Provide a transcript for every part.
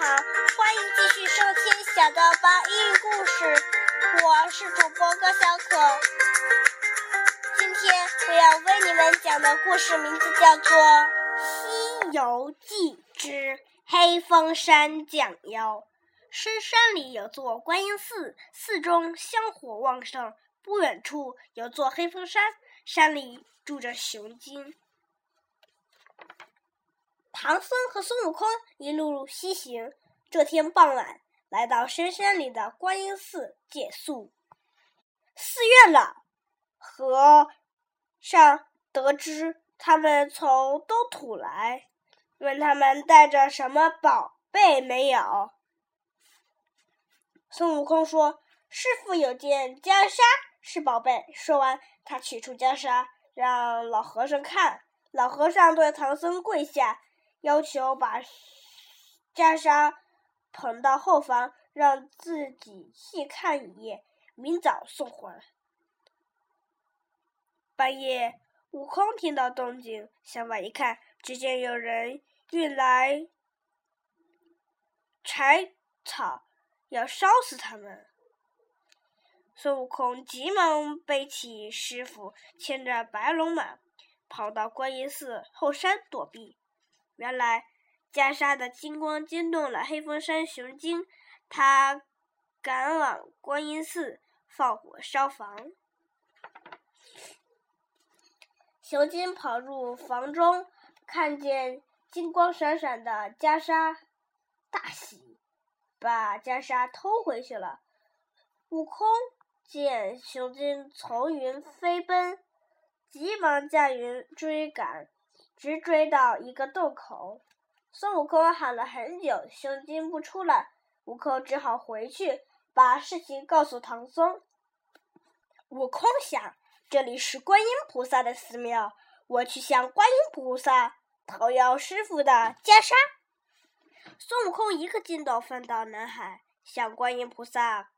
好，欢迎继续收听小豆包英语故事。我是主播高小可。今天我要为你们讲的故事名字叫做《西游记之黑风山降妖》。深山里有座观音寺，寺中香火旺盛。不远处有座黑风山，山里住着雄精。唐僧和孙悟空一路西行。这天傍晚，来到深山里的观音寺借宿。寺院了，和尚得知他们从东土来，问他们带着什么宝贝没有。孙悟空说：“师傅有件袈裟是宝贝。”说完，他取出袈裟，让老和尚看。老和尚对唐僧跪下，要求把袈裟捧到后房，让自己细看一眼，明早送还。半夜，悟空听到动静，向外一看，只见有人运来柴草。要烧死他们！孙悟空急忙背起师傅，牵着白龙马，跑到观音寺后山躲避。原来袈裟的金光惊动了黑风山雄精，他赶往观音寺放火烧房。雄精跑入房中，看见金光闪闪的袈裟，大喜。把袈裟偷回去了。悟空见雄精从云飞奔，急忙驾云追赶，直追到一个洞口。孙悟空喊了很久，雄精不出来，悟空只好回去把事情告诉唐僧。悟空想，这里是观音菩萨的寺庙，我去向观音菩萨讨要师傅的袈裟。孙悟空一个筋斗翻到南海，向观音菩萨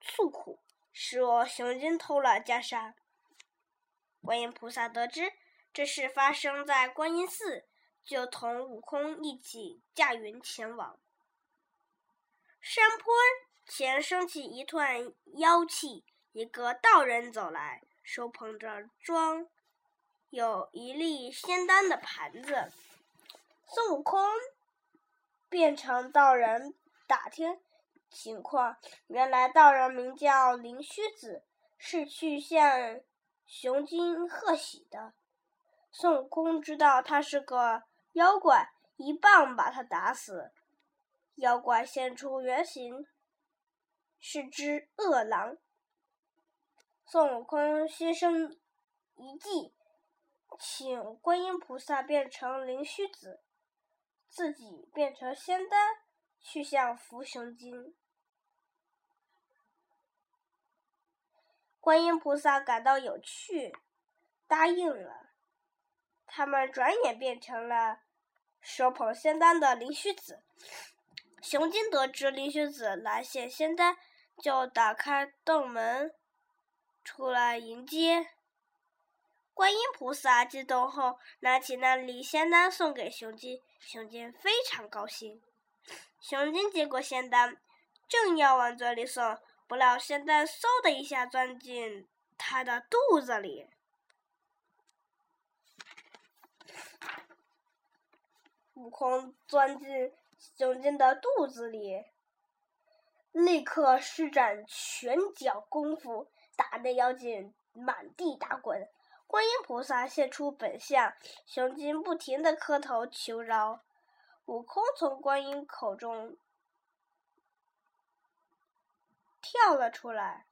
诉苦，说熊精偷了袈裟。观音菩萨得知这事发生在观音寺，就同悟空一起驾云前往。山坡前升起一团妖气，一个道人走来，手捧着装有一粒仙丹的盘子。孙悟空。变成道人打听情况，原来道人名叫灵虚子，是去向雄精贺喜的。孙悟空知道他是个妖怪，一棒把他打死。妖怪现出原形，是只恶狼。孙悟空心生一计，请观音菩萨变成灵虚子。自己变成仙丹，去向伏熊精。观音菩萨感到有趣，答应了。他们转眼变成了手捧仙丹的灵虚子。熊精得知灵虚子来献仙丹，就打开洞门出来迎接。观音菩萨激动后，拿起那粒仙丹送给熊精，熊精非常高兴。熊精接过仙丹，正要往嘴里送，不料仙丹嗖的一下钻进他的肚子里。悟空钻进熊精的肚子里，立刻施展拳脚功夫，打得妖精满地打滚。观音菩萨现出本相，熊精不停的磕头求饶。悟空从观音口中跳了出来，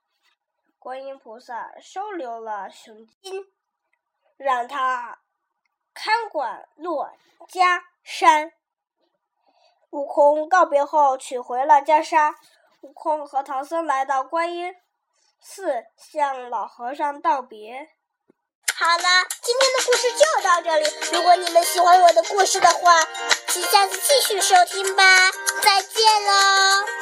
观音菩萨收留了熊精，让他看管珞珈山。悟空告别后，取回了袈裟。悟空和唐僧来到观音寺，向老和尚道别。好了，今天的故事就到这里。如果你们喜欢我的故事的话，请下次继续收听吧。再见喽！